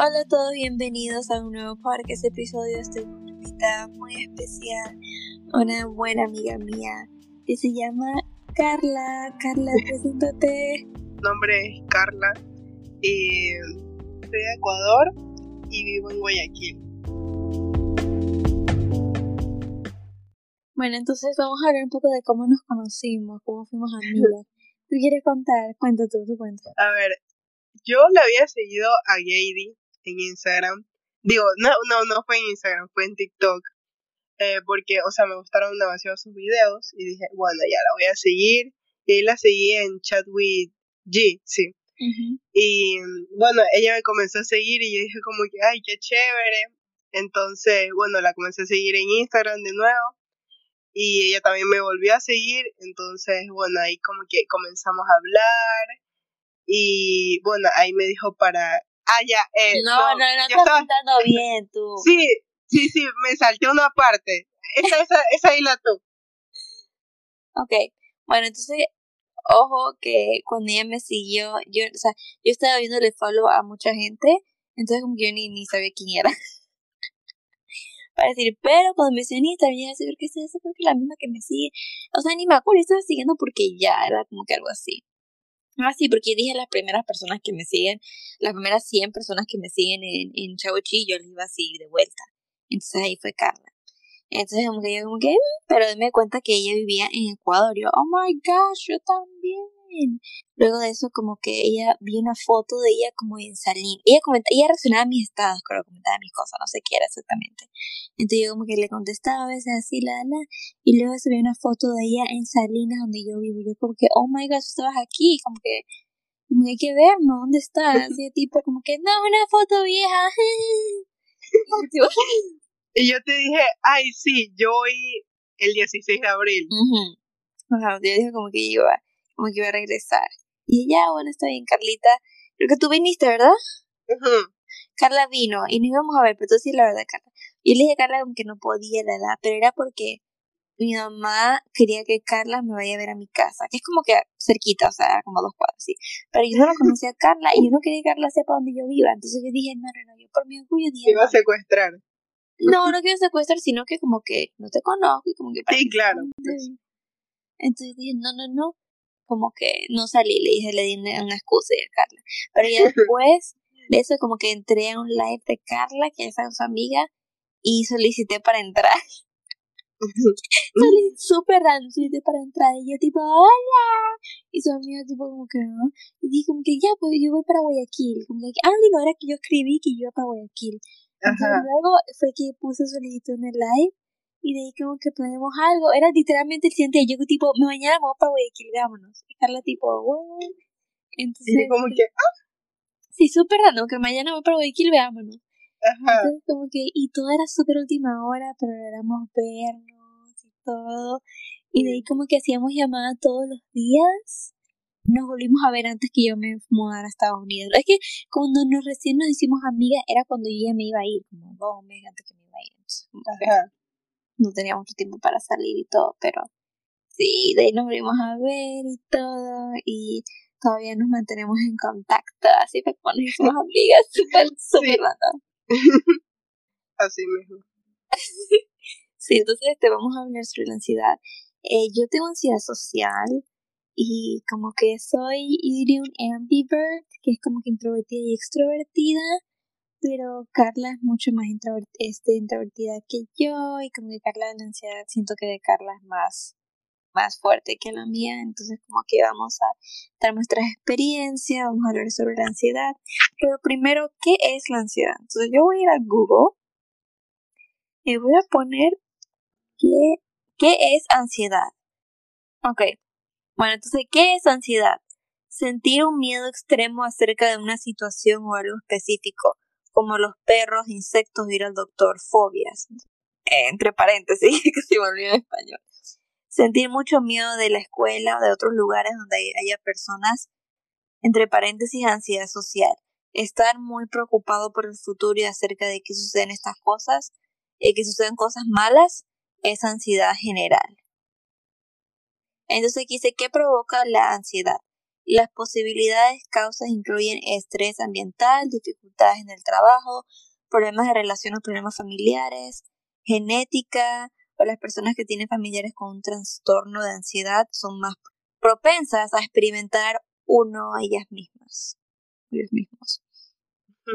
Hola a todos, bienvenidos a un nuevo podcast episodio. Estoy con una invitada muy especial, una buena amiga mía que se llama Carla. Carla, preséntate. Mi nombre es Carla, y soy de Ecuador y vivo en Guayaquil. Bueno, entonces vamos a hablar un poco de cómo nos conocimos, cómo fuimos amigas. ¿Tú quieres contar? Cuenta tú, tú cuenta. A ver, yo le había seguido a Gady en Instagram. Digo, no, no, no fue en Instagram, fue en TikTok. Eh, porque, o sea, me gustaron demasiado sus videos y dije, bueno, ya la voy a seguir. Y ahí la seguí en Chat with G, sí. Y bueno, ella me comenzó a seguir y yo dije como que, ay, qué chévere. Entonces, bueno, la comencé a seguir en Instagram de nuevo. Y ella también me volvió a seguir. Entonces, bueno, ahí como que comenzamos a hablar. Y bueno, ahí me dijo para Ah, ya, eh. No, no, no, estás contando bien tú. Sí, sí, sí, me salté una parte. Esa, esa, esa tú. Ok, bueno, entonces, ojo que cuando ella me siguió, yo, o sea, yo estaba viéndole follow a mucha gente, entonces como que yo ni, ni sabía quién era. Para decir, pero cuando me siguió en Instagram, ya sé que es eso, porque la misma que me sigue. O sea, ni me acuerdo, estaba siguiendo porque ya era como que algo así. Ah, sí, porque dije las primeras personas que me siguen, las primeras 100 personas que me siguen en, en yo les iba a seguir de vuelta. Entonces ahí fue Carla. Entonces como que yo como que, mm", pero me cuenta que ella vivía en Ecuador. Yo, oh my gosh, yo también. Luego de eso, como que ella vi una foto de ella como en Salín. Ella comentaba, ella reaccionaba a mis estados, creo, comentaba mis cosas, no sé qué era exactamente. Entonces yo como que le contestaba a veces así, la, la, y luego subí una foto de ella en Salinas, donde yo vivo. Yo como que, oh my gosh, estabas aquí, como que, como que hay que vernos, ¿dónde estás? Así tipo, como que, no, una foto vieja. y yo te dije, ay, sí, yo voy el 16 de abril. yo dije como que iba como que iba a regresar. Y ya, bueno, está bien, Carlita. Creo que tú viniste, ¿verdad? Carla vino y nos íbamos a ver, pero tú sí, la verdad, Carla. Yo le dije a Carla que no podía, la edad, pero era porque mi mamá quería que Carla me vaya a ver a mi casa, que es como que cerquita, o sea, como dos cuadros, sí. Pero yo no la conocía a Carla y yo no quería que Carla sepa dónde yo viva. Entonces yo dije, no, no, no, yo por mi orgullo dije. Te iba a secuestrar. No, no quiero secuestrar, sino que como que no te conozco y como que. Sí, claro. Entonces dije, no, no, no como que no salí, le dije, le di una excusa a Carla. Pero ya después de eso como que entré a un live de Carla, que es su amiga, y solicité para entrar. Salí súper raro, solicité para entrar y yo tipo, hola. Y su amiga tipo como que, ¿no? Y dije como que ya, pues yo voy para Guayaquil. Como que, ah, no, era que yo escribí que yo iba para Guayaquil. Entonces luego fue que puse solicitud en el live y de ahí como que planeamos algo. Era literalmente el siguiente día. Yo tipo, mañana vamos para Guayaquil, vámonos. Y Carla tipo, wow. Entonces, y como que, ah. Sí, súper raro, que mañana vamos para Guayaquil, veámonos. Ajá. Entonces como que, y todo era súper última hora, pero éramos vernos y todo. Y de ahí como que hacíamos llamadas todos los días. Nos volvimos a ver antes que yo me mudara a Estados Unidos. Es que cuando nos recién nos hicimos amigas era cuando yo ya me iba a ir, como dos meses antes que me iba a ir. Entonces, Ajá no tenía mucho tiempo para salir y todo, pero sí, de ahí nos volvimos a ver y todo, y todavía nos mantenemos en contacto, así que somos amigas, súper, súper Así mismo. sí, entonces te vamos a hablar sobre la ansiedad. Eh, yo tengo ansiedad social y como que soy, yo diría un ambivert, que es como que introvertida y extrovertida pero Carla es mucho más este, introvertida que yo y como que Carla la ansiedad siento que de Carla es más más fuerte que la mía, entonces como que vamos a dar nuestras experiencias, vamos a hablar sobre la ansiedad, pero primero, ¿qué es la ansiedad? Entonces yo voy a ir a Google y voy a poner qué, qué es ansiedad. Ok, bueno, entonces, ¿qué es ansiedad? Sentir un miedo extremo acerca de una situación o algo específico como los perros, insectos, ir al doctor, fobias. entre paréntesis, que se volvió en español. Sentir mucho miedo de la escuela o de otros lugares donde haya personas, entre paréntesis, ansiedad social. Estar muy preocupado por el futuro y acerca de que suceden estas cosas, y que suceden cosas malas, es ansiedad general. Entonces aquí dice, ¿qué provoca la ansiedad? Las posibilidades causas incluyen estrés ambiental, dificultades en el trabajo, problemas de relación o problemas familiares, genética, o las personas que tienen familiares con un trastorno de ansiedad son más propensas a experimentar uno a ellas mismas. Ellos mismos.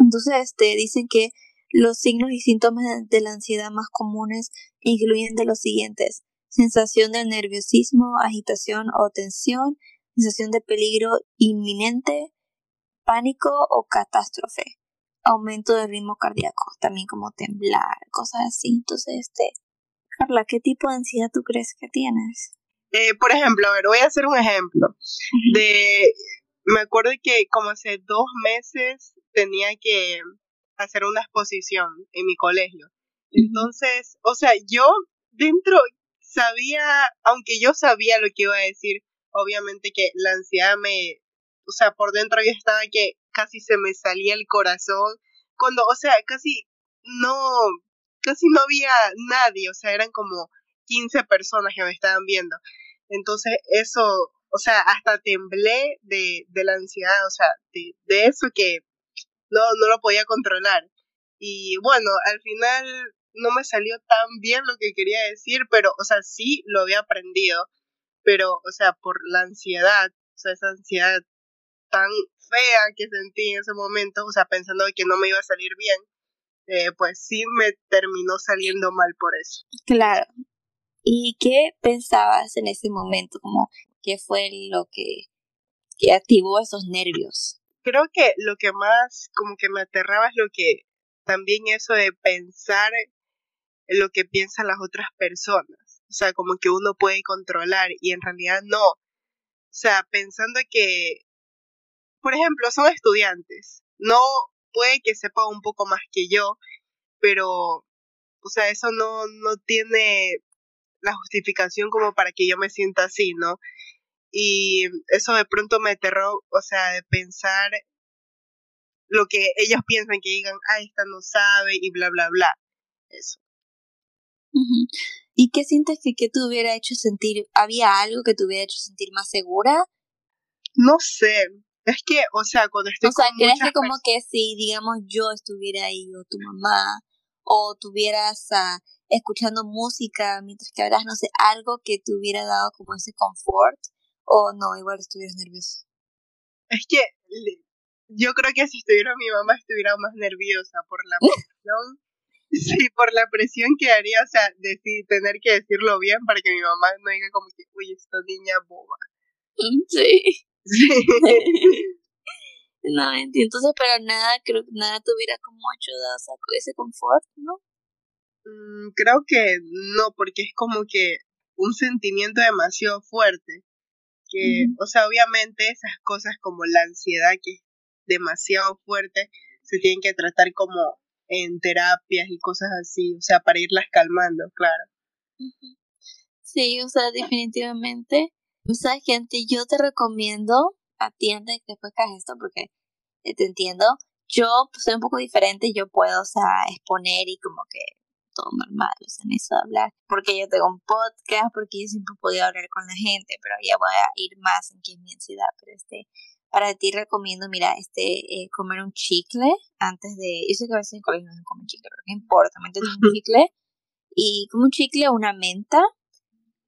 Entonces, este, dicen que los signos y síntomas de la ansiedad más comunes incluyen de los siguientes. Sensación de nerviosismo, agitación o tensión, sensación de peligro inminente, pánico o catástrofe, aumento del ritmo cardíaco, también como temblar, cosas así. Entonces, este, Carla, ¿qué tipo de ansiedad tú crees que tienes? Eh, por ejemplo, a ver, voy a hacer un ejemplo. De, me acuerdo que como hace dos meses tenía que hacer una exposición en mi colegio. Entonces, o sea, yo dentro sabía, aunque yo sabía lo que iba a decir, obviamente que la ansiedad me, o sea, por dentro yo estaba que casi se me salía el corazón, cuando, o sea, casi no, casi no había nadie, o sea, eran como 15 personas que me estaban viendo. Entonces, eso, o sea, hasta temblé de, de la ansiedad, o sea, de, de eso que no, no lo podía controlar. Y bueno, al final no me salió tan bien lo que quería decir, pero, o sea, sí lo había aprendido, pero, o sea, por la ansiedad, o sea, esa ansiedad tan fea que sentí en ese momento, o sea, pensando que no me iba a salir bien, eh, pues sí me terminó saliendo mal por eso. Claro. ¿Y qué pensabas en ese momento? Como, ¿qué fue lo que, que activó esos nervios? Creo que lo que más como que me aterraba es lo que también eso de pensar en lo que piensan las otras personas. O sea, como que uno puede controlar y en realidad no. O sea, pensando que, por ejemplo, son estudiantes. No puede que sepa un poco más que yo, pero, o sea, eso no, no tiene la justificación como para que yo me sienta así, ¿no? Y eso de pronto me aterró, o sea, de pensar lo que ellos piensan que digan, ah, esta no sabe y bla, bla, bla. Eso. ¿Y qué sientes que, que te hubiera hecho sentir? ¿Había algo que te hubiera hecho sentir más segura? No sé. Es que, o sea, cuando estoy O sea, ¿crees que como que si, digamos, yo estuviera ahí o tu mamá o tuvieras uh, escuchando música mientras que hablas, no sé, algo que te hubiera dado como ese confort o no, igual estuvieras nervioso? Es que yo creo que si estuviera mi mamá estuviera más nerviosa por la presión. Sí, por la presión que haría, o sea, de tener que decirlo bien para que mi mamá no diga como que, uy, esta niña boba. Sí. Sí. no, entonces, pero nada, creo que nada tuviera como ayudado a ese confort, ¿no? Mm, creo que no, porque es como que un sentimiento demasiado fuerte. Que, o sea, obviamente esas cosas como la ansiedad que es demasiado fuerte, se tienen que tratar como en terapias y cosas así, o sea, para irlas calmando, claro. Sí, o sea, definitivamente. ¿Sabes, gente? Yo te recomiendo, atiende después que hagas esto porque eh, te entiendo. Yo pues, soy un poco diferente, yo puedo, o sea, exponer y como que todo normal, o sea, en eso hablar, porque yo tengo un podcast, porque yo siempre he podido hablar con la gente, pero ya voy a ir más en qué es mi ansiedad, pero este, para ti recomiendo, mira, este, eh, comer un chicle antes de, yo sé que a veces en colegio no se come chicle, pero no importa, métete un chicle y como un chicle o una menta,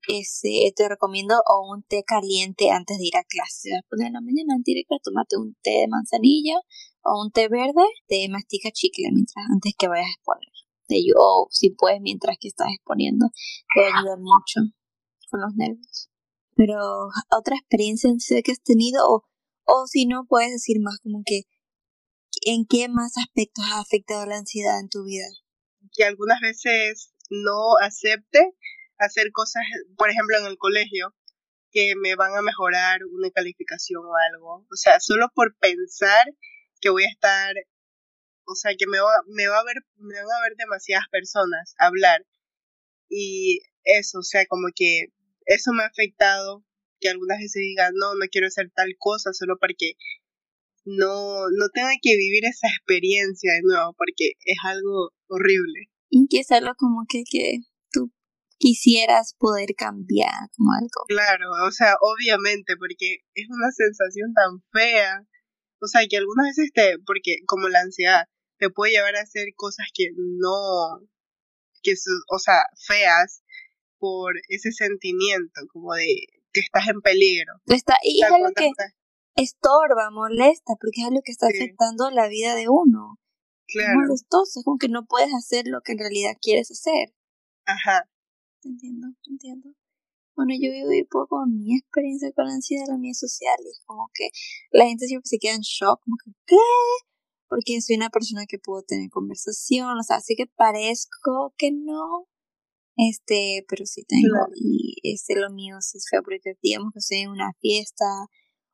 ese, te recomiendo o un té caliente antes de ir a clase. Después de la mañana antes de ir a tomate un té de manzanilla o un té verde, te mastica chicle mientras antes que vayas a exponer. o si puedes mientras que estás exponiendo, puede ayudar mucho con los nervios. Pero otra experiencia que has tenido o, o si no puedes decir más como que en qué más aspectos ha afectado la ansiedad en tu vida. Que algunas veces no acepte hacer cosas, por ejemplo, en el colegio, que me van a mejorar una calificación o algo. O sea, solo por pensar que voy a estar, o sea, que me va, me va a ver, me van a ver demasiadas personas hablar. Y eso, o sea, como que eso me ha afectado, que algunas veces digan, no, no quiero hacer tal cosa, solo porque no, no tenga que vivir esa experiencia de nuevo, porque es algo horrible. Y que es algo como que, que quisieras poder cambiar como algo. Claro, o sea, obviamente, porque es una sensación tan fea. O sea, que algunas veces te, porque como la ansiedad, te puede llevar a hacer cosas que no, que, o sea, feas por ese sentimiento como de que estás en peligro. Está, y es algo que estorba, molesta, porque es algo que está afectando la vida de uno. Claro. Es molestoso, es como que no puedes hacer lo que en realidad quieres hacer. Ajá. Te entiendo, te entiendo. Bueno, yo vivo un poco mi experiencia con la ansiedad, la mía social, y es como que la gente siempre se queda en shock, como que, ¿qué? Porque soy una persona que puedo tener conversación, o sea, así que parezco que no, este, pero sí tengo, y este, lo mío sí fue porque digamos que estoy en una fiesta,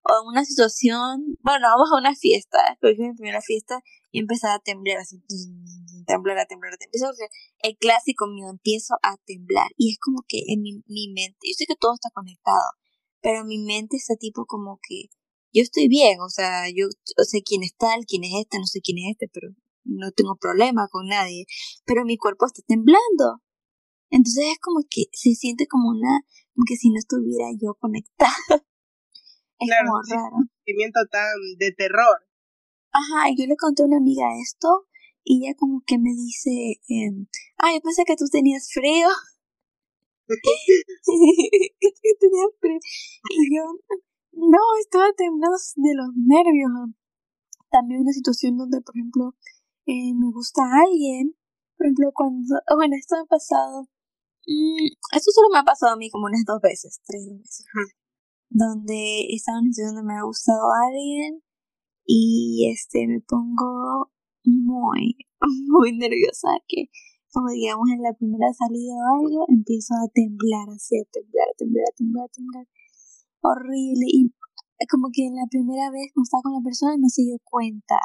o en una situación, bueno, vamos a una fiesta, porque mi primera fiesta y empezaba a temblar así, temblar, a temblar, a temblar. El clásico mío, empiezo a temblar y es como que en mi, mi mente, yo sé que todo está conectado, pero mi mente está tipo como que yo estoy bien, o sea, yo sé quién es tal, quién es este, no sé quién es este, pero no tengo problema con nadie, pero mi cuerpo está temblando. Entonces es como que se siente como una, como que si no estuviera yo conectada. Es como raro. Un sentimiento tan de terror. Ajá, y yo le conté a una amiga esto y ella como que me dice, eh, ah, yo pensé que tú tenías frío. que tenías frío. Y yo, no, estaba temblando de los nervios. También una situación donde, por ejemplo, eh, me gusta alguien. Por ejemplo, cuando, bueno, esto me ha pasado. Mm, esto solo me ha pasado a mí como unas dos veces, tres veces. Donde estaba en un donde me ha gustado alguien y este me pongo muy, muy nerviosa que como digamos en la primera salida o algo empiezo a temblar así, a temblar, a temblar, a temblar, a temblar. Horrible. Y como que en la primera vez como estaba con la persona no se dio cuenta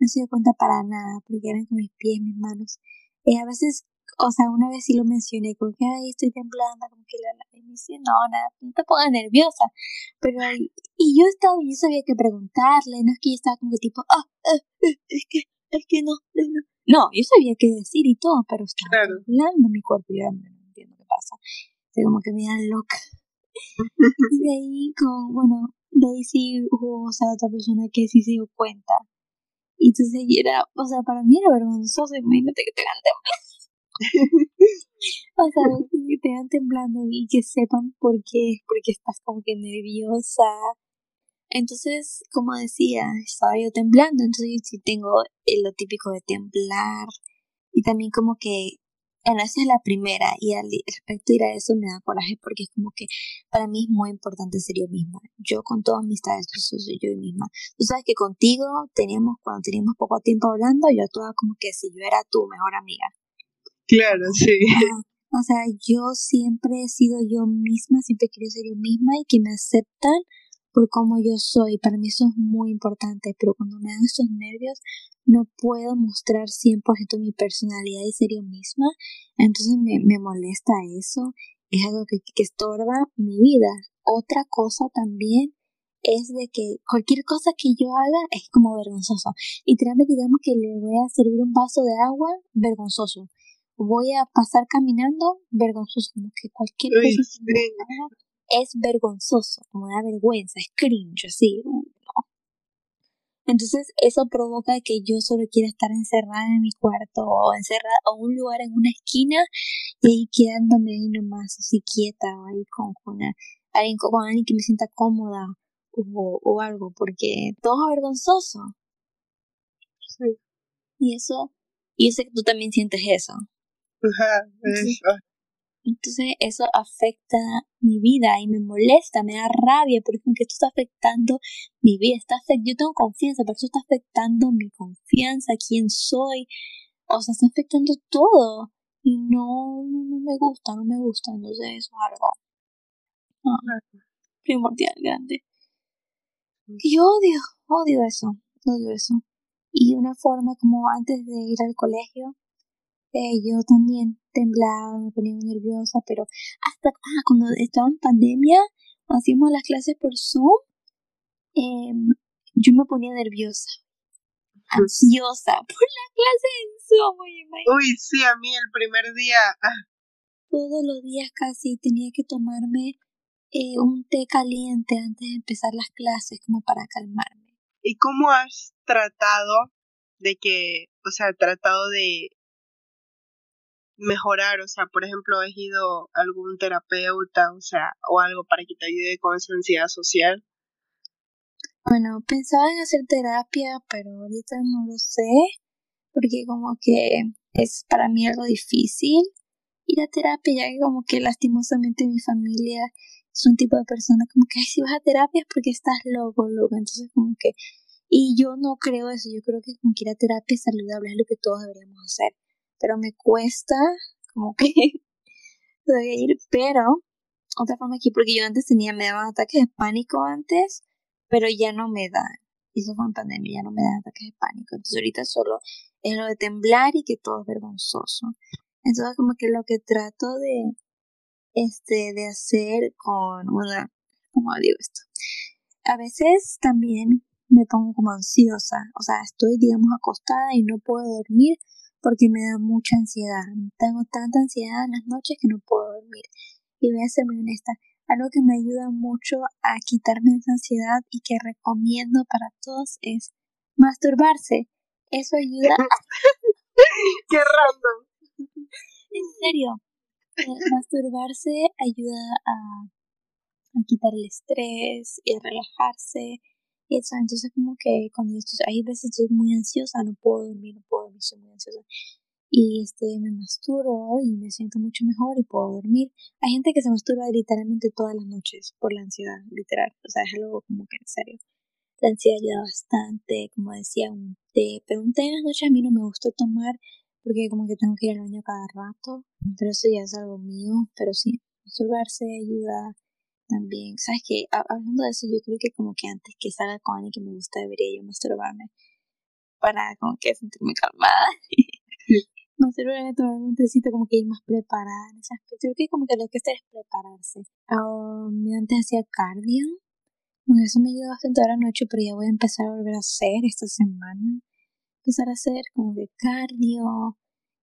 no se dio cuenta para nada porque eran con mis pies, mis manos. Y a veces o sea, una vez sí lo mencioné, como que, ay, estoy temblando, como que la, la y me dice, no, nada, no te pongas nerviosa. Pero, y yo estaba, yo sabía que preguntarle, no es que yo estaba como que tipo, ah, ah es que, es que no, no, yo sabía qué decir y todo, pero estaba temblando mi cuerpo y ahora no entiendo qué pasa. Estoy como que me dan loca. y de ahí, como, bueno, de ahí sí hubo, o sea, otra persona que sí se dio cuenta. Y entonces era, o sea, para mí era vergonzoso, imagínate que te hagan o sea, que te temblando y que sepan por qué, porque estás como que nerviosa. Entonces, como decía, estaba yo temblando, entonces sí tengo lo típico de temblar y también como que, bueno, esa es la primera y al respecto ir a eso me da coraje porque es como que para mí es muy importante ser yo misma. Yo con todas mis amistades soy yo misma. Tú sabes que contigo teníamos, cuando teníamos poco tiempo hablando, yo actuaba como que si yo era tu mejor amiga. Claro, sí. O sea, yo siempre he sido yo misma, siempre he querido ser yo misma y que me aceptan por cómo yo soy. Para mí eso es muy importante, pero cuando me dan estos nervios no puedo mostrar 100% mi personalidad y ser yo misma. Entonces me, me molesta eso. Es algo que, que estorba mi vida. Otra cosa también es de que cualquier cosa que yo haga es como vergonzoso. Literalmente digamos que le voy a servir un vaso de agua, vergonzoso voy a pasar caminando vergonzoso, como que cualquier cosa es vergonzoso, como da vergüenza, es cringe, así. Entonces eso provoca que yo solo quiera estar encerrada en mi cuarto o encerrada o un lugar en una esquina y ahí quedándome ahí nomás así quieta o ahí con, con, alguien, con alguien que me sienta cómoda o, o algo porque todo es vergonzoso. Sí. Y eso, y yo sé que tú también sientes eso. Entonces, eso. afecta mi vida y me molesta, me da rabia, porque aunque esto está afectando mi vida, está yo tengo confianza, pero esto está afectando mi confianza, quién soy, o sea, está afectando todo. Y no, no, me gusta, no me gusta, entonces eso es algo primordial, grande. Y odio, odio eso, odio eso. Y una forma como antes de ir al colegio, eh, yo también temblaba, me ponía muy nerviosa, pero hasta ah, cuando estaba en pandemia, hacíamos las clases por Zoom, em, yo me ponía nerviosa, ansiosa por la clase en Zoom. Uy, sí, a mí el primer día, ah, todos los días casi tenía que tomarme eh, un té caliente antes de empezar las clases como para calmarme. ¿Y cómo has tratado de que, o sea, tratado de mejorar, o sea, por ejemplo, has ido a algún terapeuta, o sea, o algo para que te ayude con esa ansiedad social? Bueno, pensaba en hacer terapia, pero ahorita no lo sé, porque como que es para mí algo difícil ir a terapia, ya que como que lastimosamente mi familia es un tipo de persona como que, si vas a terapia es porque estás loco, loco, entonces como que, y yo no creo eso, yo creo que como que ir a terapia saludable, es lo que todos deberíamos hacer pero me cuesta como que ir, pero otra forma aquí, porque yo antes tenía, me daban ataques de pánico antes, pero ya no me dan. Eso fue pandemia, ya no me dan ataques de pánico. Entonces ahorita solo es lo de temblar y que todo es vergonzoso. Entonces como que lo que trato de, este, de hacer con una, ¿cómo digo esto? A veces también me pongo como ansiosa, o sea, estoy, digamos, acostada y no puedo dormir porque me da mucha ansiedad. Tengo tanta ansiedad en las noches que no puedo dormir. Y voy a ser muy honesta, algo que me ayuda mucho a quitarme esa ansiedad y que recomiendo para todos es masturbarse. Eso ayuda. ¡Qué random! En serio, masturbarse ayuda a, a quitar el estrés y a relajarse y entonces como que cuando yo estoy, hay veces estoy muy ansiosa, no puedo dormir, no puedo dormir, estoy muy ansiosa. Y este, me masturo y me siento mucho mejor y puedo dormir. Hay gente que se masturba literalmente todas las noches por la ansiedad, literal. O sea, es algo como que en serio. La ansiedad ayuda bastante, como decía, un té. Pero un té en las noches a mí no me gusta tomar porque como que tengo que ir al baño cada rato. Pero eso ya es algo mío. Pero sí, masturbarse ayuda también, ¿sabes qué? Hablando de eso, yo creo que como que antes que salga con alguien que me gusta, debería yo masturbarme para como que sentirme calmada. masturbarme, tomarme un tecito, como que ir más preparada en ese aspecto. Creo que como que lo que hacer es prepararse. Um, yo antes hacía cardio. Bueno, eso me ayuda bastante ahora noche, pero ya voy a empezar a volver a hacer esta semana. Empezar a hacer como que cardio,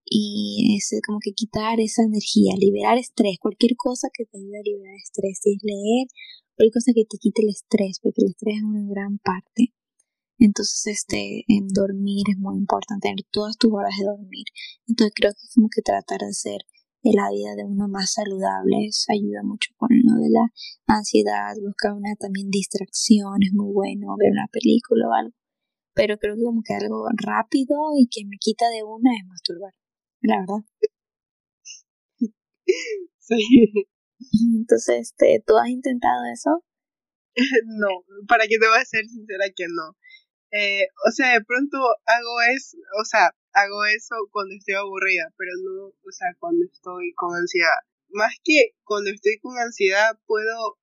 y es como que quitar esa energía, liberar estrés, cualquier cosa que te ayude a liberar estrés, si es leer, cualquier cosa que te quite el estrés, porque el estrés es una gran parte. Entonces, este, en dormir es muy importante, tener todas tus horas de dormir. Entonces, creo que es como que tratar de hacer la vida de uno más saludable ayuda mucho con lo de la ansiedad, buscar una también distracción, es muy bueno ver una película o algo. Pero creo que como que algo rápido y que me quita de una es masturbar la verdad. Sí. Entonces, este, ¿tú has intentado eso? no, para que te voy a ser sincera que no. Eh, o sea, de pronto hago eso, o sea, hago eso cuando estoy aburrida, pero no, o sea, cuando estoy con ansiedad. Más que cuando estoy con ansiedad puedo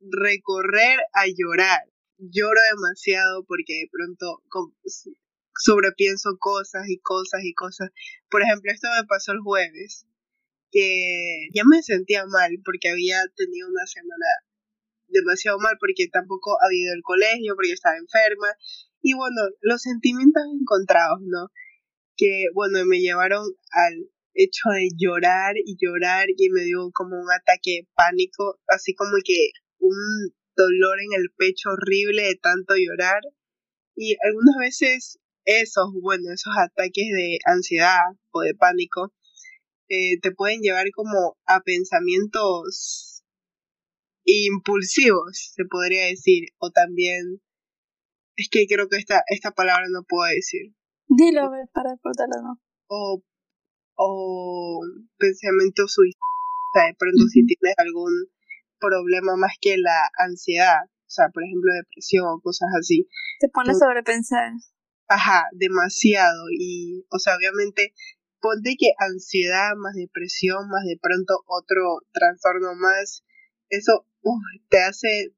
recorrer a llorar. Lloro demasiado porque de pronto sobrepienso cosas y cosas y cosas. Por ejemplo, esto me pasó el jueves, que ya me sentía mal porque había tenido una semana demasiado mal porque tampoco había ido al colegio, porque estaba enferma. Y bueno, los sentimientos encontrados, ¿no? Que bueno, me llevaron al hecho de llorar y llorar y me dio como un ataque de pánico, así como que un dolor en el pecho horrible de tanto llorar. Y algunas veces esos, bueno, esos ataques de ansiedad o de pánico eh, te pueden llevar como a pensamientos impulsivos, se podría decir, o también, es que creo que esta, esta palabra no puedo decir. Dilo, a ver, para cortarlo, ¿no? O, o pensamientos suicidas, o sea, de pronto si tienes algún problema más que la ansiedad, o sea, por ejemplo, depresión o cosas así. Te pones a sobrepensar. Ajá, demasiado. Y, o sea, obviamente, ponte que ansiedad más depresión, más de pronto otro trastorno más, eso te hace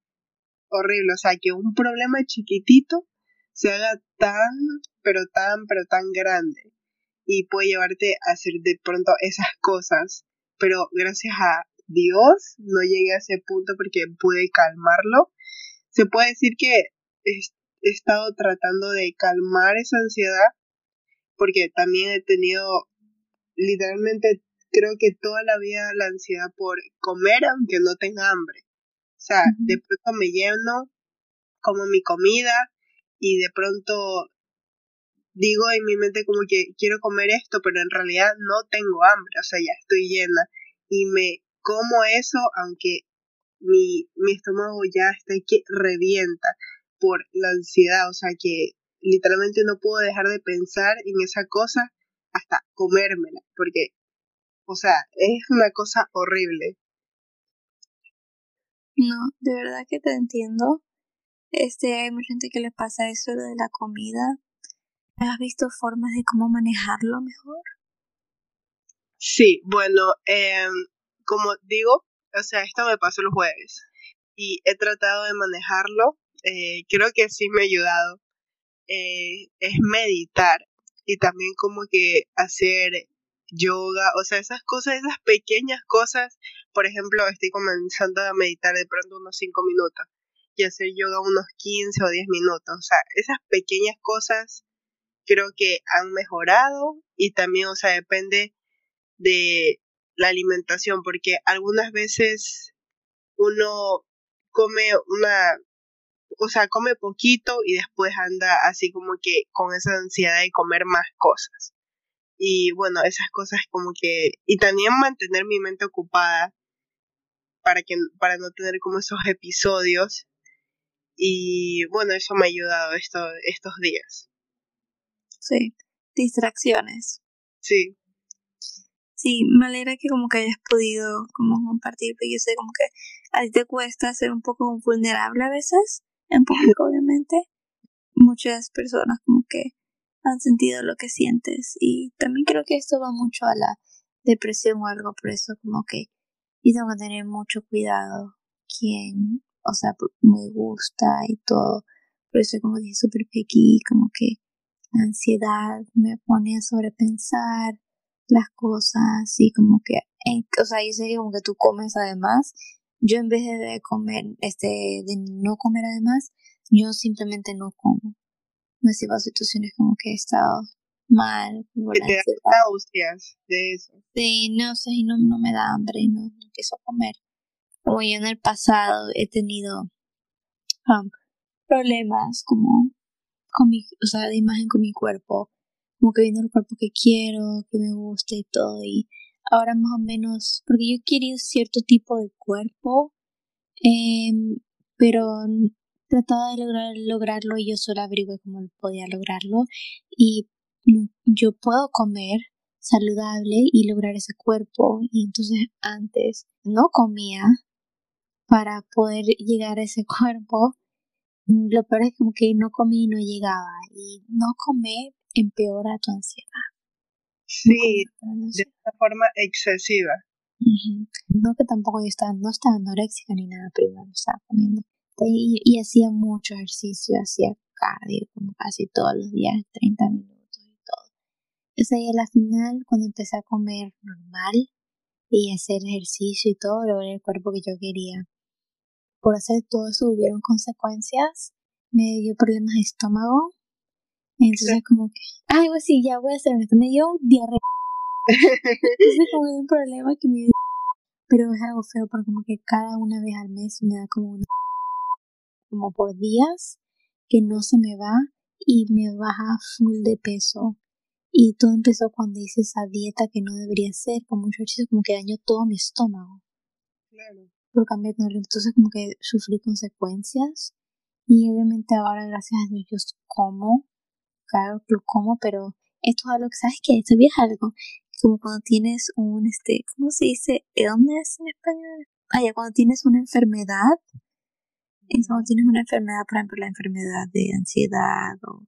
horrible. O sea, que un problema chiquitito se haga tan, pero tan, pero tan grande. Y puede llevarte a hacer de pronto esas cosas. Pero gracias a Dios no llegué a ese punto porque pude calmarlo. Se puede decir que he estado tratando de calmar esa ansiedad porque también he tenido literalmente creo que toda la vida la ansiedad por comer aunque no tenga hambre. O sea, de pronto me lleno, como mi comida y de pronto digo en mi mente como que quiero comer esto, pero en realidad no tengo hambre, o sea, ya estoy llena. Y me como eso aunque mi, mi estómago ya está que revienta por la ansiedad, o sea que literalmente no puedo dejar de pensar en esa cosa hasta comérmela, porque, o sea, es una cosa horrible. No, de verdad que te entiendo. Este, hay mucha gente que le pasa eso de la comida. ¿Has visto formas de cómo manejarlo mejor? Sí, bueno, eh, como digo, o sea, esto me pasó el jueves y he tratado de manejarlo. Eh, creo que sí me ha ayudado. Eh, es meditar y también como que hacer yoga, o sea, esas cosas, esas pequeñas cosas. Por ejemplo, estoy comenzando a meditar de pronto unos 5 minutos y hacer yoga unos 15 o 10 minutos. O sea, esas pequeñas cosas creo que han mejorado y también, o sea, depende de la alimentación, porque algunas veces uno come una, o sea, come poquito y después anda así como que con esa ansiedad de comer más cosas. Y bueno, esas cosas como que, y también mantener mi mente ocupada para que, para no tener como esos episodios. Y bueno, eso me ha ayudado esto, estos días. Sí, distracciones. Sí. Sí, me alegra que como que hayas podido como compartir, porque yo sé como que a ti te cuesta ser un poco vulnerable a veces, en público obviamente. Muchas personas como que han sentido lo que sientes y también creo que esto va mucho a la depresión o algo, por eso como que y tengo que tener mucho cuidado quién, o sea, me gusta y todo. Por eso como dije súper pequeño, como que la ansiedad me pone a sobrepensar las cosas y como que, o sea, yo sé que como que tú comes además, yo en vez de comer, este, de no comer además, yo simplemente no como. Me sido situaciones como que he estado mal. Te da de eso. Sí, no sé, y no, no me da hambre y no, no empiezo a comer. Como yo en el pasado he tenido um, problemas como con mi, o sea, de imagen con mi cuerpo, como que viendo el cuerpo que quiero, que me gusta y todo, y ahora más o menos, porque yo quería cierto tipo de cuerpo, eh, pero trataba de lograr, lograrlo y yo solo averigué cómo podía lograrlo. Y yo puedo comer saludable y lograr ese cuerpo. Y entonces antes no comía para poder llegar a ese cuerpo. Lo peor es como que no comí y no llegaba. Y no comer empeora tu ansiedad sí de una forma excesiva no que tampoco yo estaba no estaba anoréxica ni nada pero no estaba comiendo y, y hacía mucho ejercicio hacía cardio como casi todos los días 30 minutos esa y a la final, cuando empecé a comer normal y hacer ejercicio y todo, logré el cuerpo que yo quería. Por hacer todo eso hubieron consecuencias, me dio problemas de estómago. Entonces como que, ay, pues sí, ya voy a hacer esto, me dio diarrea. Entonces como un problema que me dio pero es algo feo porque como que cada una vez al mes me da como una como por días que no se me va y me baja full de peso y todo empezó cuando hice esa dieta que no debería ser, con mucho ejercicio, como que dañó todo mi estómago. Claro. Por cambiar, entonces como que sufrí consecuencias. Y obviamente ahora, gracias a Dios, yo como, claro, lo como, pero esto es algo que, ¿sabes qué? Esto es algo como cuando tienes un, este, ¿cómo se dice? ¿Illness en español? Ah, ya, cuando tienes una enfermedad, es cuando tienes una enfermedad, por ejemplo, la enfermedad de ansiedad o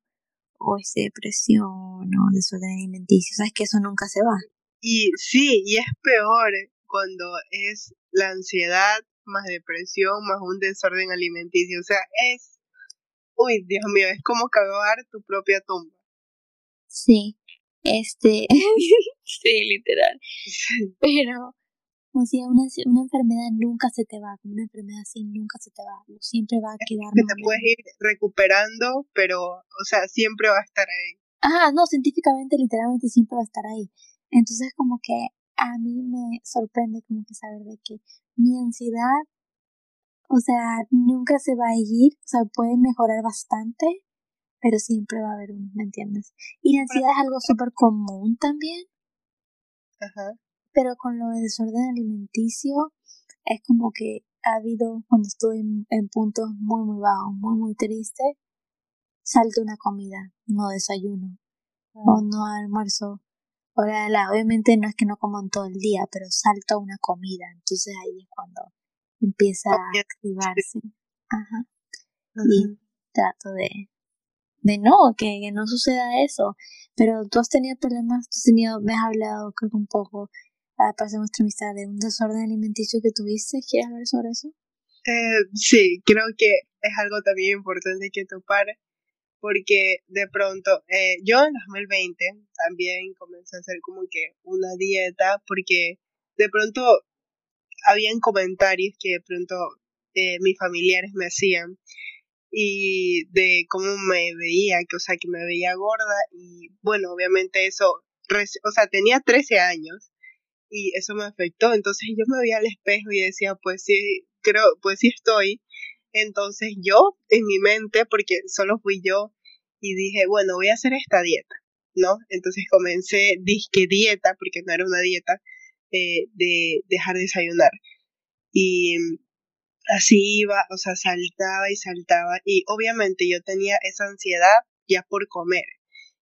o es depresión o desorden alimenticio, sabes que eso nunca se va. Y sí, y es peor cuando es la ansiedad más depresión más un desorden alimenticio, o sea, es, uy, Dios mío, es como cavar tu propia tumba. Sí, este, sí, literal. Pero o sea, una, una enfermedad nunca se te va, una enfermedad así nunca se te va, siempre va a quedar. Que te puedes ir recuperando, pero, o sea, siempre va a estar ahí. Ah, no, científicamente, literalmente siempre va a estar ahí. Entonces, como que a mí me sorprende como que saber de que mi ansiedad, o sea, nunca se va a ir, o sea, puede mejorar bastante, pero siempre va a haber un, ¿me entiendes? Y la ansiedad es algo súper común también. Ajá. Pero con lo de desorden alimenticio, es como que ha habido, cuando estoy en, puntos muy, muy bajos, muy, muy triste, salto una comida, no desayuno, o no almuerzo. Ahora, obviamente no es que no como en todo el día, pero salto una comida, entonces ahí es cuando empieza a activarse. Ajá. Y trato de, de no, que, no suceda eso. Pero tú has tenido problemas, tú has tenido, me has hablado creo que un poco a de nuestra amistad de un desorden alimenticio que tuviste. ¿Quieres hablar sobre eso? Eh, sí, creo que es algo también importante que topar porque de pronto eh, yo en 2020 también comencé a hacer como que una dieta porque de pronto habían comentarios que de pronto eh, mis familiares me hacían y de cómo me veía, que o sea, que me veía gorda y bueno, obviamente eso, o sea, tenía 13 años y eso me afectó, entonces yo me veía al espejo y decía, pues sí, creo, pues sí estoy, entonces yo en mi mente, porque solo fui yo, y dije, bueno, voy a hacer esta dieta, ¿no? Entonces comencé, disque dieta, porque no era una dieta, de dejar de desayunar. Y así iba, o sea, saltaba y saltaba y obviamente yo tenía esa ansiedad ya por comer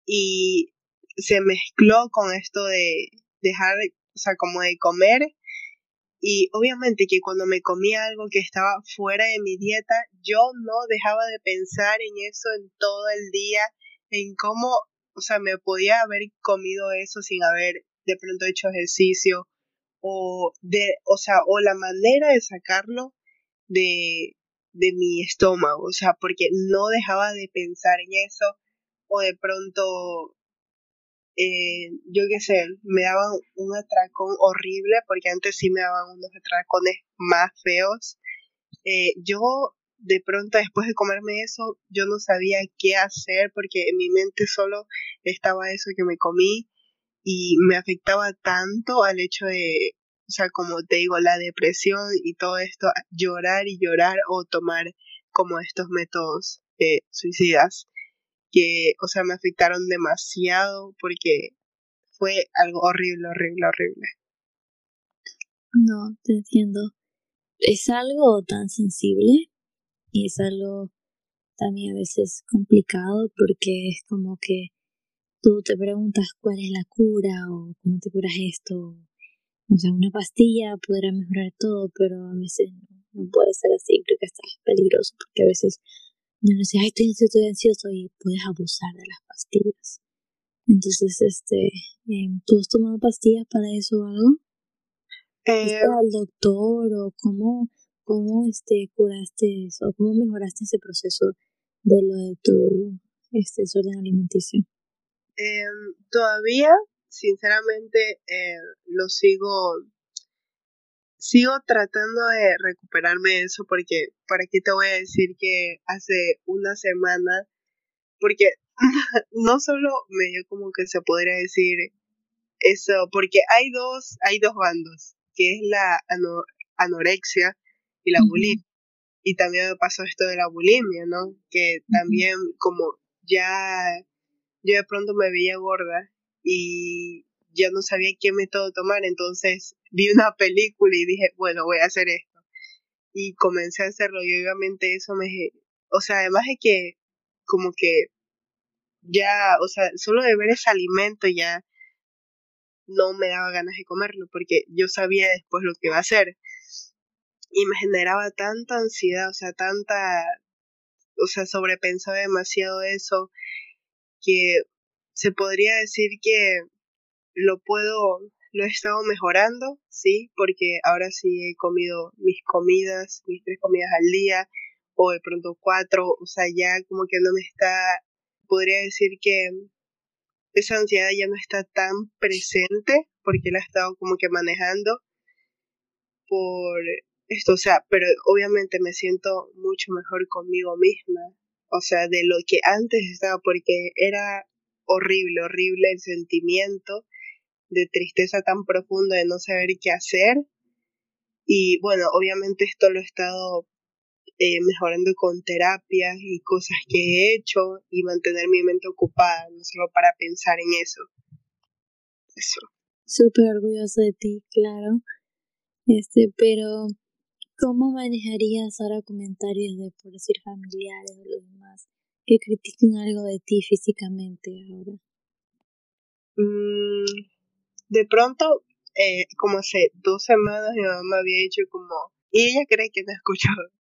y se mezcló con esto de dejar, o sea, como de comer y obviamente que cuando me comía algo que estaba fuera de mi dieta, yo no dejaba de pensar en eso en todo el día, en cómo, o sea, me podía haber comido eso sin haber de pronto hecho ejercicio o de, o sea, o la manera de sacarlo de, de mi estómago, o sea, porque no dejaba de pensar en eso o de pronto, eh, yo qué sé, me daban un atracón horrible porque antes sí me daban unos atracones más feos. Eh, yo de pronto después de comerme eso, yo no sabía qué hacer porque en mi mente solo estaba eso que me comí y me afectaba tanto al hecho de o sea, como te digo, la depresión y todo esto, llorar y llorar o tomar como estos métodos eh, suicidas que, o sea, me afectaron demasiado porque fue algo horrible, horrible, horrible. No, te entiendo. Es algo tan sensible y es algo también a veces complicado porque es como que tú te preguntas cuál es la cura o cómo te curas esto o sea, una pastilla podrá mejorar todo, pero a veces no, puede ser así. Creo que está peligroso porque a veces uno dice, ay, estoy ansioso, estoy ansioso y puedes abusar de las pastillas. Entonces, este, em, ¿tú has tomado pastillas para eso o algo? Eh, al doctor o cómo, cómo este, curaste eso, cómo mejoraste ese proceso de lo de tu este, desorden alimenticio? Eh, todavía sinceramente eh, lo sigo sigo tratando de recuperarme de eso porque para qué te voy a decir que hace una semana porque no solo me dio como que se podría decir eso porque hay dos hay dos bandos que es la anorexia y la bulimia. Y también me pasó esto de la bulimia no que también como ya yo de pronto me veía gorda y ya no sabía qué método tomar, entonces vi una película y dije, bueno, voy a hacer esto. Y comencé a hacerlo y obviamente eso me... O sea, además de que como que ya, o sea, solo de ver ese alimento ya no me daba ganas de comerlo porque yo sabía después lo que iba a hacer. Y me generaba tanta ansiedad, o sea, tanta, o sea, sobrepensaba demasiado eso que se podría decir que lo puedo, lo he estado mejorando, sí, porque ahora sí he comido mis comidas, mis tres comidas al día, o de pronto cuatro, o sea, ya como que no me está, podría decir que esa ansiedad ya no está tan presente, porque la he estado como que manejando por esto, o sea, pero obviamente me siento mucho mejor conmigo misma, o sea, de lo que antes estaba, porque era horrible, horrible el sentimiento de tristeza tan profunda de no saber qué hacer. Y bueno, obviamente esto lo he estado eh, mejorando con terapias y cosas que he hecho y mantener mi mente ocupada, no solo para pensar en eso. Eso. Súper orgulloso de ti, claro. Este, pero ¿cómo manejarías ahora comentarios de, por decir, familiares o los demás que critiquen algo de ti físicamente ahora? Mm, de pronto, eh, como hace dos semanas mi mamá había dicho como, y ella cree que no escuchó,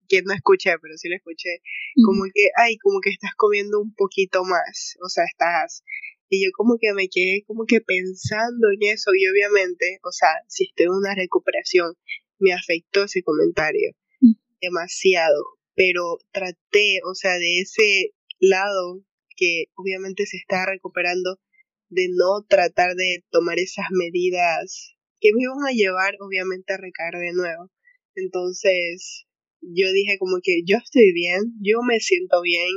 que no escuché, pero sí la escuché, como que, ay, como que estás comiendo un poquito más, o sea, estás, y yo como que me quedé como que pensando en eso, y obviamente, o sea, si estoy en una recuperación, me afectó ese comentario demasiado, pero traté, o sea, de ese lado que obviamente se está recuperando, de no tratar de tomar esas medidas que me iban a llevar obviamente a recaer de nuevo. Entonces, yo dije como que yo estoy bien, yo me siento bien,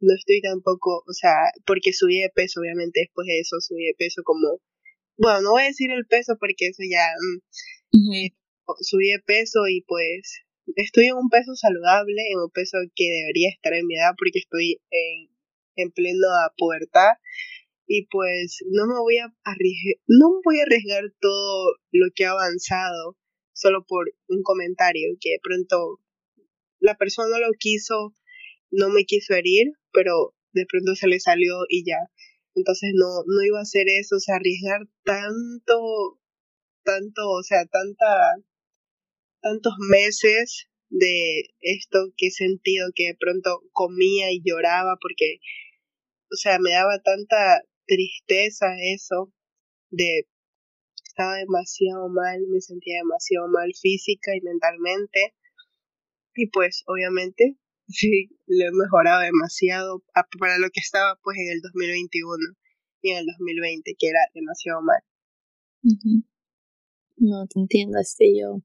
no estoy tampoco, o sea, porque subí de peso, obviamente después de eso subí de peso como, bueno, no voy a decir el peso porque eso ya, mm, subí de peso y pues estoy en un peso saludable, en un peso que debería estar en mi edad porque estoy en, en plena pubertad y pues no me voy a arriesgar, no voy a arriesgar todo lo que ha avanzado solo por un comentario que de pronto la persona no lo quiso, no me quiso herir, pero de pronto se le salió y ya. Entonces no, no iba a hacer eso, o sea, arriesgar tanto, tanto, o sea, tanta, tantos meses de esto que he sentido que de pronto comía y lloraba porque, o sea, me daba tanta tristeza eso de estaba demasiado mal, me sentía demasiado mal física y mentalmente. Y pues obviamente sí, lo he mejorado demasiado para lo que estaba pues en el 2021 y en el 2020, que era demasiado mal. No te entiendo, este yo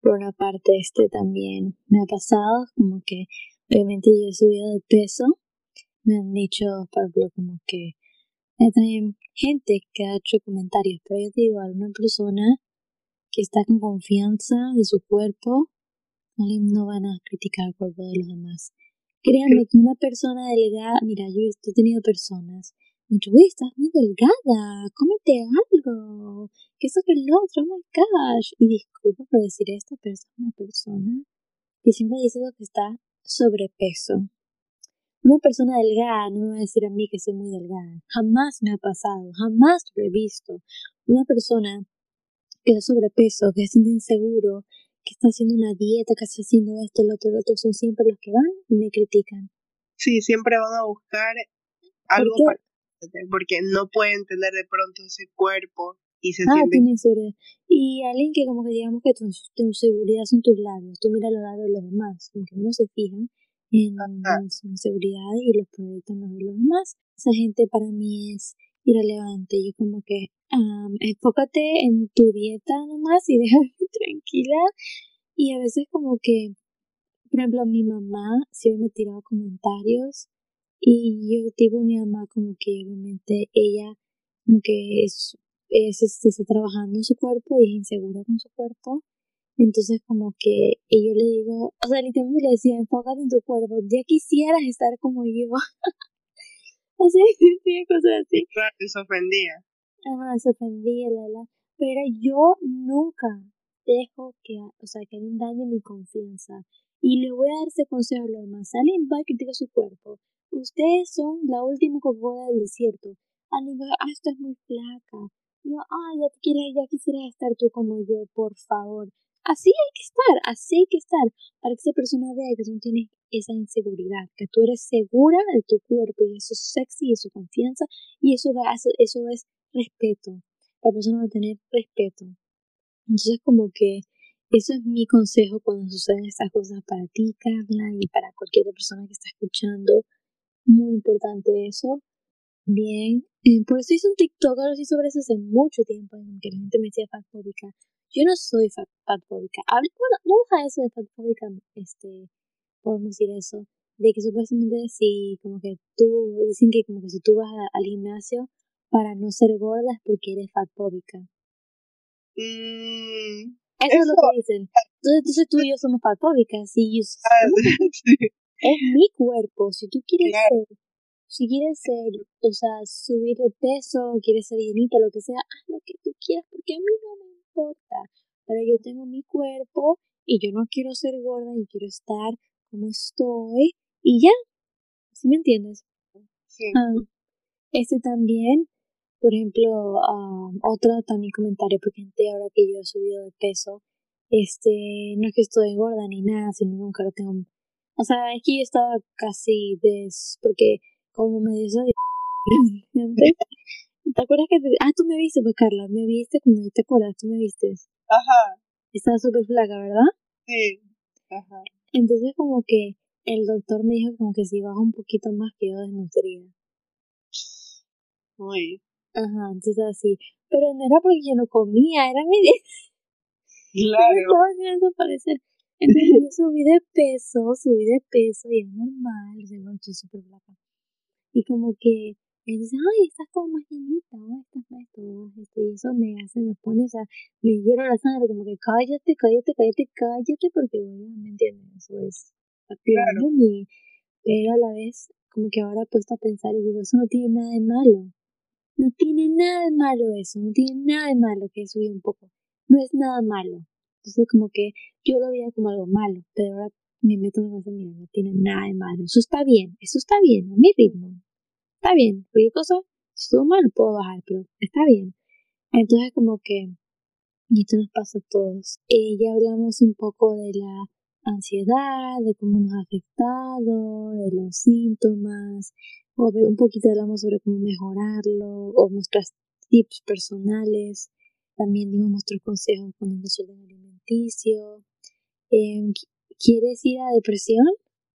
por una parte este también me ha pasado como que obviamente yo he subido de peso me han dicho por como que hay también gente que ha hecho comentarios, pero yo digo, a una persona que está con confianza de su cuerpo, no van a criticar el cuerpo de los demás. Créanme que una persona delgada, mira, yo he tenido personas, dicho, estás muy delgada, cómete algo, que eso que el otro, oh my gosh. Y disculpa por decir esto, pero es una persona que siempre dice que está sobrepeso. Una persona delgada no me va a decir a mí que soy muy delgada. Jamás me ha pasado, jamás lo he visto. Una persona que da sobrepeso, que se siente inseguro, que está haciendo una dieta, que está haciendo esto, lo otro, lo otro, son siempre los que van y me critican. Sí, siempre van a buscar algo para porque no pueden tener de pronto ese cuerpo y se ah, sienten... inseguridad. Y alguien que como que digamos que tu, tu seguridad son tus labios, tú mira los labios de los demás, aunque uno se fija, en, su seguridad y los proyectos de los demás. Esa gente para mí es irrelevante. Yo como que enfócate en tu dieta nomás y déjame tranquila. Y a veces como que, por ejemplo, mi mamá siempre me tiraba comentarios y yo tipo mi mamá como que obviamente ella como que es, es, está trabajando en su cuerpo y es insegura con su cuerpo entonces como que yo le digo, o sea, literalmente le decía, enfócate en tu cuerpo, ya quisieras estar como yo. o sea, cosas así. Claro, se ofendía. Ajá, se ofendía, la, la. Pero yo nunca dejo que, o sea, que alguien dañe mi confianza. Y le voy a dar ese consejo a los demás. Alguien va a criticar su cuerpo. Ustedes son la última coca del desierto. Va, ah, esto es muy flaca. yo, ah, ya, te ya quisieras estar tú como yo, por favor. Así hay que estar, así hay que estar, para que esa persona vea que tú no tienes esa inseguridad, que tú eres segura de tu cuerpo y eso es sexy y eso es confianza y eso, eso es respeto. La persona va a tener respeto. Entonces como que eso es mi consejo cuando suceden estas cosas para ti, Carla, y para cualquier otra persona que está escuchando. Muy importante eso. Bien, eh, por eso hice un TikTok, ahora sí sobre eso hace mucho tiempo, en que la gente me decía fatfóbica. Yo no soy fatfóbica. Bueno, no deja eso de fatfóbica, este, podemos decir eso, de que supuestamente si como que tú, dicen que como que si tú vas al gimnasio, para no ser gorda es porque eres fatfóbica. Mm, Eso, es lo que dicen. Entonces, entonces tú y yo somos fatfóbicas. Sí, yo- ah, sí, es mi cuerpo. Si tú quieres Claro. ser, si quieres ser, o sea, subir de peso, quieres ser llenita, lo que sea, haz lo que tú quieras porque a mí no me importa. Pero yo tengo mi cuerpo y yo no quiero ser gorda, yo quiero estar como estoy y ya. ¿Sí me entiendes? sí. Ah, este también, por ejemplo, ah, otro también comentario, porque gente ahora que yo he subido de peso, este, no es que estoy gorda ni nada, sino nunca lo tengo. O sea, es que yo estaba casi des, porque como me dio antes, ¿te acuerdas que te- ah, tú me viste, pues Carla, me viste cuando te acuerdas, tú me viste, Ajá, estaba súper flaca, ¿verdad? sí. Ajá. Entonces como que el doctor me dijo como que si baja un poquito más que yo desnutriría. Uy, Ajá, entonces así. Pero no era porque yo no comía, era mi me claro. estaba haciendo desaparecer. Entonces yo subí de peso, subí de peso y es normal, o sea, bueno, estoy súper flaca. Y como que él dice, ay, estás como más llenita, estás más esto, y eso me hace, me pone, o sea, me hiero la sangre, como que cállate, cállate, cállate, cállate, porque a, ¿me entiendes? Eso es mi, pero a la vez, como que ahora he puesto a pensar y digo, eso no tiene nada de malo. No tiene nada de malo eso, no tiene nada de malo que subí un poco. No es nada malo. Entonces como que yo lo veía como algo malo, pero ahora me meto en cabeza, mira, no tiene nada de malo. Eso está bien, eso está bien, a mi ritmo. Está bien, cualquier cosa, si estuvo mal, puedo bajar, pero está bien. Entonces como que, y esto nos pasa a todos. Eh, ya hablamos un poco de la ansiedad, de cómo nos ha afectado, de los síntomas, o un poquito hablamos sobre cómo mejorarlo, o nuestros tips personales, también dimos nuestros consejos con el desorden alimenticio. Eh, ¿qui- ¿Quieres ir a depresión?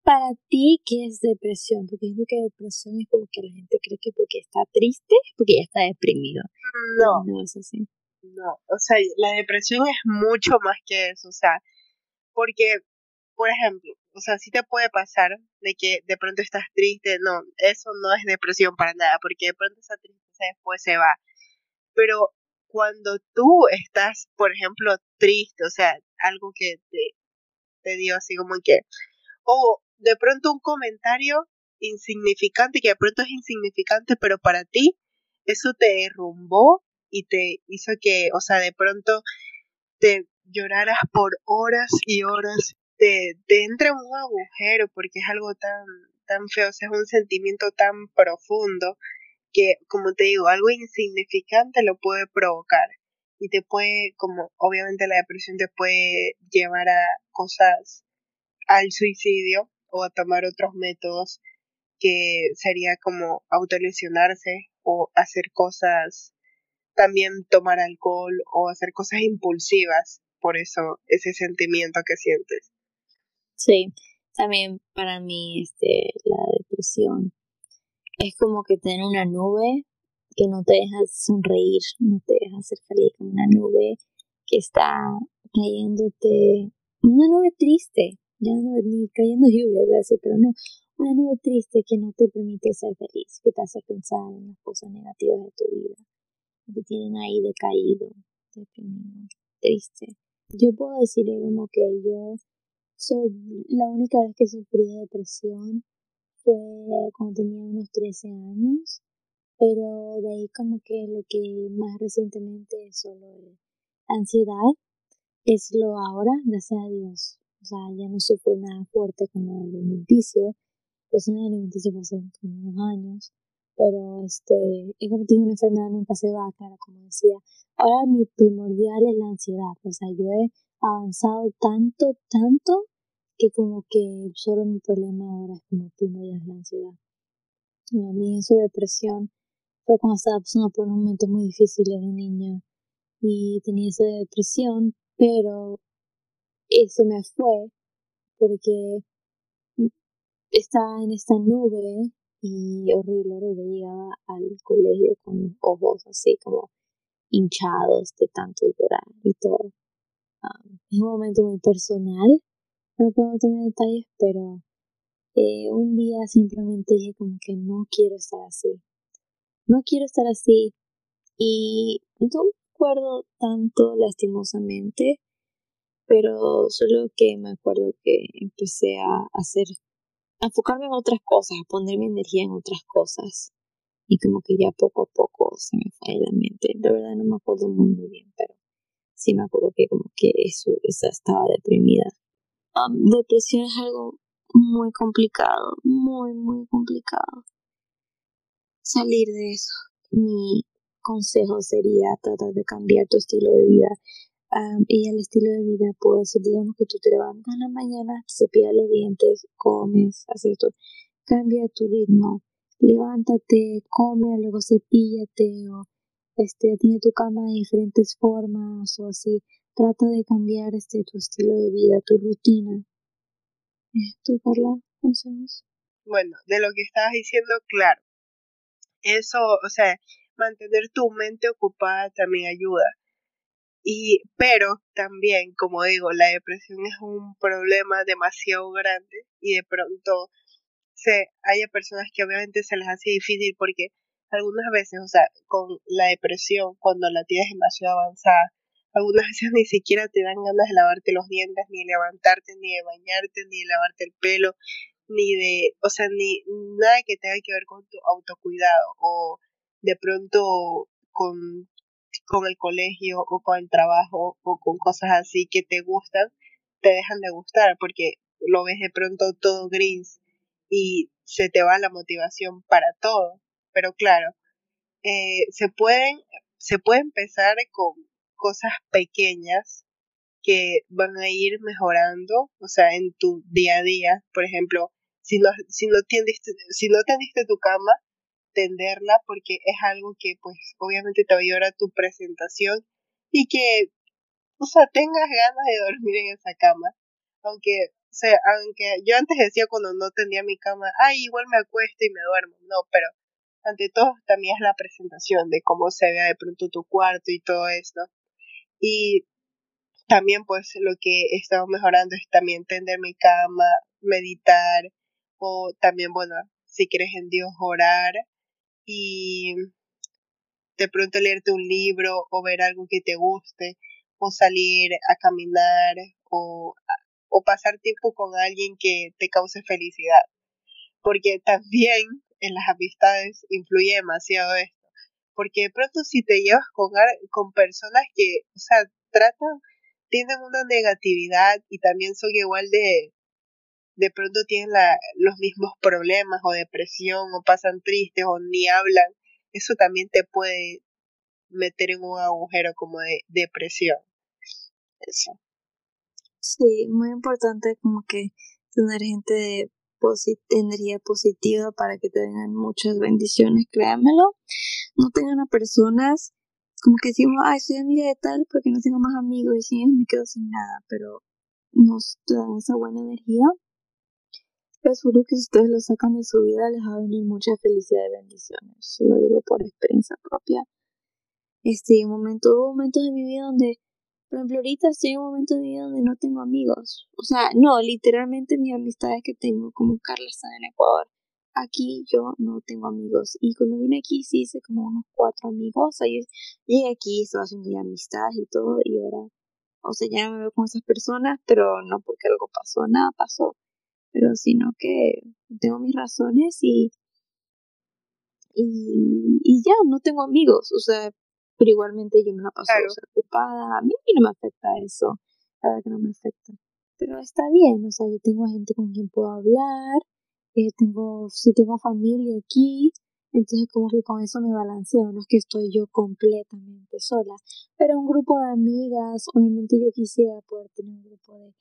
Para ti, ¿qué es depresión? Porque yo creo que depresión es como que la gente cree que porque está triste, es porque ya está deprimido. No, No es así. no. O sea, la depresión es mucho más que eso. O sea, porque, por ejemplo, o sea, sí te puede pasar de que de pronto estás triste. No, eso no es depresión para nada, porque de pronto esa tristeza después se va. Pero cuando tú estás, por ejemplo, triste, o sea, algo que te, te dio así como que, o de pronto un comentario insignificante, que de pronto es insignificante, pero para ti eso te derrumbó y te hizo que, o sea, de pronto te lloraras por horas y horas, te, te entra en un agujero porque es algo tan, tan feo, o sea, es un sentimiento tan profundo que, como te digo, algo insignificante lo puede provocar y te puede, como obviamente la depresión te puede llevar a cosas, al suicidio o a tomar otros métodos que sería como autolesionarse o hacer cosas, también tomar alcohol o hacer cosas impulsivas, por eso ese sentimiento que sientes. Sí, también para mí este, la depresión es como que tener una nube que no te deja sonreír, no te deja ser feliz, como una nube que está cayéndote, una nube triste, ya no ni cayendo lluvia, pero no, una nube triste que no te permite ser feliz, que te hace pensar en las cosas negativas de tu vida, que te tienen ahí decaído, deprimido, triste. Yo puedo decir como que yo soy la única vez que sufrí de depresión fue cuando tenía unos 13 años, pero de ahí como que lo que más recientemente es solo ansiedad, es lo ahora, gracias a Dios. O sea, ya no sufro nada fuerte con lo alimenticio, pues en el alimenticio hace como unos años, pero este, es como te digo, una enfermedad nunca se va, claro, como decía. Ahora mi primordial es la ansiedad, o sea, yo he avanzado tanto, tanto, que como que solo mi problema ahora es como primordial es la ansiedad. A mí eso de depresión fue cuando estaba pasando por unos momentos muy difíciles de niña y tenía esa depresión, pero se me fue porque estaba en esta nube y horrible, horrible. Llegaba al colegio con ojos así como hinchados de tanto llorar y todo. Um, es un momento muy personal, no puedo tener detalles, pero eh, un día simplemente dije como que no quiero estar así. no quiero estar así. Y no acuerdo tanto lastimosamente, pero solo que me acuerdo que empecé a hacer, a enfocarme en otras cosas, a poner mi energía en otras cosas. Y como que ya poco a poco se me fue de la mente. De verdad no me acuerdo muy, muy bien, pero sí me acuerdo que como que eso, esa estaba deprimida. Depresión es algo muy complicado, muy, muy complicado. Salir de eso. Mi consejo sería tratar de cambiar tu estilo de vida. y el estilo de vida puede decir, digamos que tú te levantas en la mañana, te cepillas los dientes, comes, haces esto. Cambia tu ritmo. Levántate, come, luego cepíllate o este, tiene tu cama de diferentes formas o así. Trata de cambiar este tu estilo de vida, tu rutina. ¿Tú, Carla? Consejos. Bueno, de lo que estabas diciendo, claro. Eso, o sea, mantener tu mente ocupada también ayuda. Y, pero también, como digo, la depresión es un problema demasiado grande y de pronto se, haya personas que obviamente se les hace difícil porque algunas veces, o sea, con la depresión, cuando la tienes demasiado avanzada, algunas veces ni siquiera te dan ganas de lavarte los dientes, ni de levantarte, ni de bañarte, ni de lavarte el pelo, ni de, o sea, ni nada que tenga que ver con tu autocuidado o de pronto con, con el colegio o con el trabajo o con cosas así que te gustan, te dejan de gustar porque lo ves de pronto todo gris y se te va la motivación para todo. Pero claro, eh, se pueden, se puede empezar con cosas pequeñas que van a ir mejorando, o sea, en tu día a día, por ejemplo, si no, si no tendiste, si no tendiste tu cama, tenderla porque es algo que pues obviamente te va a ayudar a tu presentación y que, o sea, tengas ganas de dormir en esa cama, aunque o aunque yo antes decía cuando no tenía mi cama, ay, igual me acuesto y me duermo, no, pero ante todo también es la presentación de cómo se vea de pronto tu cuarto y todo esto. Y también pues lo que he estado mejorando es también tender mi cama, meditar o también, bueno, si crees en Dios, orar y de pronto leerte un libro o ver algo que te guste o salir a caminar o o pasar tiempo con alguien que te cause felicidad. Porque también en las amistades influye demasiado esto. Porque de pronto si te llevas con, con personas que, o sea, tratan, tienen una negatividad y también son igual de, de pronto tienen la, los mismos problemas o depresión o pasan tristes o ni hablan, eso también te puede meter en un agujero como de depresión. Eso. Sí, muy importante como que tener gente de energía positiva para que te tengan muchas bendiciones, créanmelo. No tengan a personas como que decimos, ay, soy amiga de tal porque no tengo más amigos y si me quedo sin nada, pero nos dan esa buena energía. Les juro que si ustedes lo sacan de su vida les va a venir mucha felicidad y bendiciones. Se lo digo por experiencia propia. Este, momento, hubo momentos de mi vida donde por ejemplo, ahorita estoy en un momento de vida donde no tengo amigos. O sea, no, literalmente mis amistades que tengo, como Carla está en Ecuador. Aquí yo no tengo amigos. Y cuando vine aquí sí hice como unos cuatro amigos. O sea, yo llegué aquí, estaba haciendo ya amistades y todo. Y ahora, o sea, ya no me veo con esas personas, pero no porque algo pasó, nada pasó. Pero sino que tengo mis razones y, y, y ya, no tengo amigos. O sea, pero igualmente yo me la paso ocupada. A mí no me afecta eso, la verdad que no me afecta. Pero está bien, o sea, yo tengo gente con quien puedo hablar, eh, tengo, si tengo familia aquí, entonces como que con eso me balanceo, no es que estoy yo completamente sola. Pero un grupo de amigas, obviamente yo quisiera poder tener un grupo de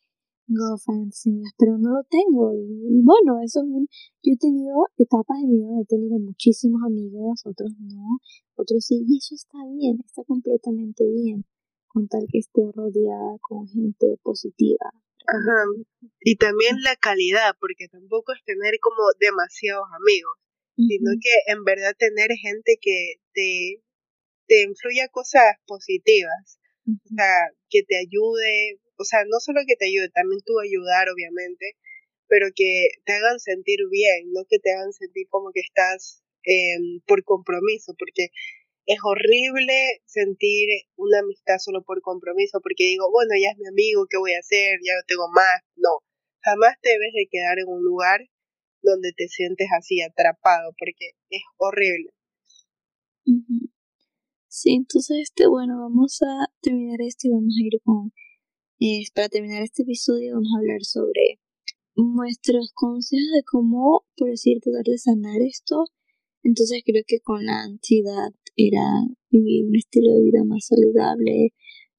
girlfriends, pero no lo tengo. Y, bueno, eso es un, yo he tenido etapas de mi vida, he tenido muchísimos amigos, otros no, otros sí, y eso está bien, está completamente bien, con tal que esté rodeada con gente positiva. Ajá. Y también la calidad, porque tampoco es tener como demasiados amigos, sino que en verdad tener gente que te, te influya cosas positivas, o sea, que te ayude, o sea, no solo que te ayude, también tú ayudar, obviamente, pero que te hagan sentir bien, no que te hagan sentir como que estás em, por compromiso, porque es horrible sentir una amistad solo por compromiso, porque digo, bueno, ya es mi amigo, ¿qué voy a hacer? Ya no tengo más. No, jamás te debes de quedar en un lugar donde te sientes así atrapado, porque es horrible. Sí, entonces, este, bueno, vamos a terminar esto y vamos a ir con, eh, para terminar este episodio vamos a hablar sobre nuestros consejos de cómo, por decir, tratar de sanar esto. Entonces creo que con la ansiedad era vivir un estilo de vida más saludable.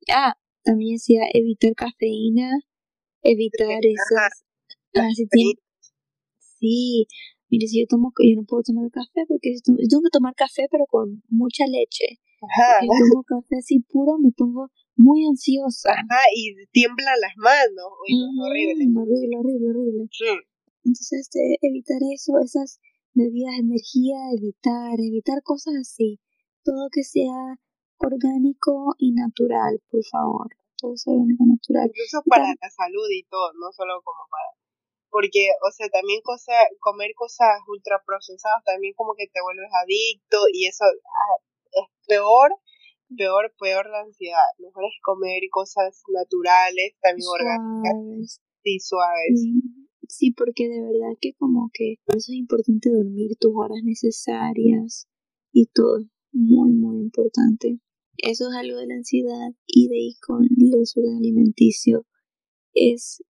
Ah, también decía evitar cafeína, evitar esas... Ah, sí, mire, si yo tomo, yo no puedo tomar café porque si yo tengo que tomar café pero con mucha leche. Ajá. Si tomo café así puro me pongo muy ansiosa. Ajá, y tiemblan las manos. horrible. Horrible, horrible, horrible. Entonces, este, evitar eso, esas bebidas de energía, evitar, evitar cosas así. Todo que sea orgánico y natural, por favor. Todo sea orgánico y natural. Incluso para la salud y todo, no solo como para... Porque, o sea, también cosa, comer cosas ultraprocesadas también como que te vuelves adicto y eso ah, es peor peor, peor la ansiedad. Mejor es comer cosas naturales, también orgánicas y suaves. Sí, porque de verdad que como que por eso es importante dormir tus horas necesarias y todo. Muy, muy importante. Eso es algo de la ansiedad y de ahí con el desorden alimenticio. Es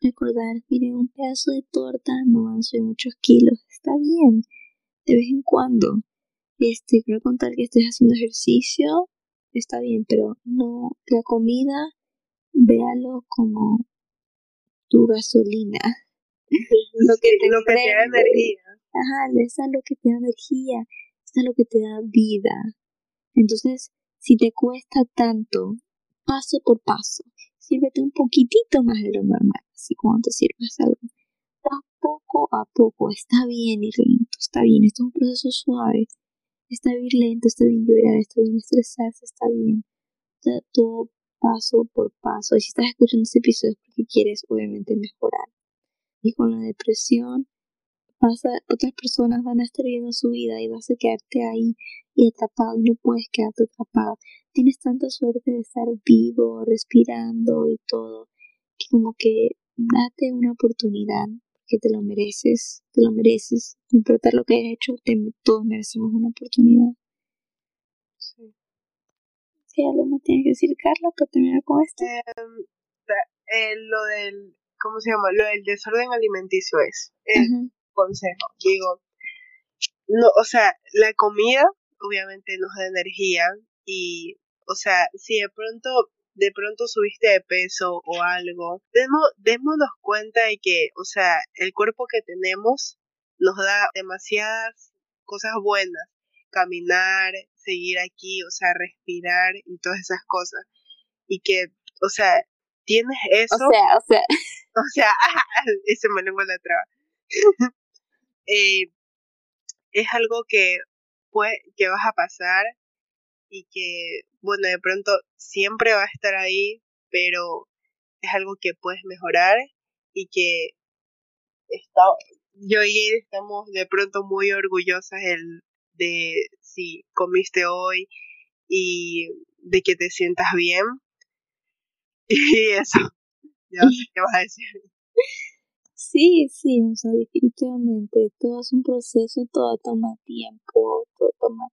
recordar, mire, un pedazo de torta no van a muchos kilos. Está bien, de vez en cuando este, quiero contar que estés haciendo ejercicio, está bien, pero no, la comida, véalo como tu gasolina. lo que te, lo que te da energía. Ajá, es lo que te da energía, es lo que te da vida. Entonces, si te cuesta tanto, paso por paso, sírvete un poquitito más de lo normal, así como te sirves algo. Poco a poco, está bien ir lento, está bien, esto es un proceso suave Está bien lento, está bien llorar, está bien estresarse, está bien. todo paso por paso. Y si estás escuchando este episodio es porque quieres obviamente mejorar. Y con la depresión, otras personas van a estar viviendo su vida y vas a quedarte ahí y atrapado y no puedes quedarte atrapado. Tienes tanta suerte de estar vivo, respirando y todo, que como que date una oportunidad que te lo mereces, te lo mereces. No importa lo que hayas hecho, todos merecemos una oportunidad. Sí. ¿Qué algo me tienes que decir, Carla, para terminar con esto? Em, eh, lo del, ¿cómo se llama? Lo del desorden alimenticio es el consejo. Digo, no, o sea, la comida obviamente nos da energía y, o sea, si de pronto de pronto subiste de peso o algo, démonos cuenta de que, o sea, el cuerpo que tenemos nos da demasiadas cosas buenas. Caminar, seguir aquí, o sea, respirar y todas esas cosas. Y que, o sea, tienes eso. O sea, o sea. O sea, ese me lengua la traba. eh, es algo que, puede, que vas a pasar y que, bueno, de pronto siempre va a estar ahí, pero es algo que puedes mejorar y que está, yo y estamos de pronto muy orgullosas el, de si comiste hoy y de que te sientas bien. Y eso, ya sé qué vas a decir. Sí, sí, o sea, definitivamente, todo es un proceso, todo toma tiempo, todo toma...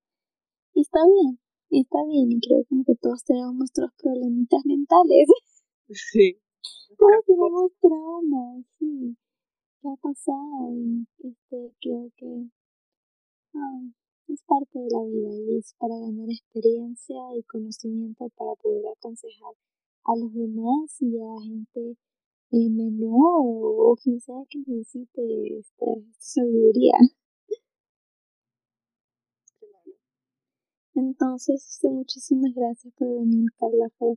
Y está bien, y está bien, y creo como que todos tenemos nuestros problemitas mentales. Sí. Todos tenemos traumas, sí. ¿Qué ha pasado? Y este, creo que ah, es parte de la vida y es para ganar experiencia y conocimiento para poder aconsejar a los demás y a gente eh, menor o, quien sea que necesite esta sabiduría. Entonces, este, muchísimas gracias por venir, Carla. Fue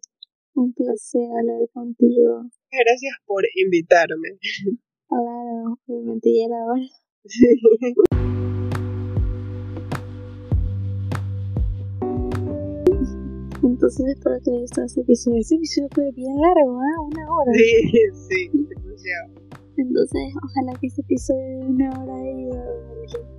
un placer hablar contigo. Gracias por invitarme. Claro, obviamente ya era hora. Entonces espero que haya este episodio. Este episodio fue bien largo, ¿ah? Una hora. Sí, sí, demasiado. Entonces, ojalá que este episodio de una hora haya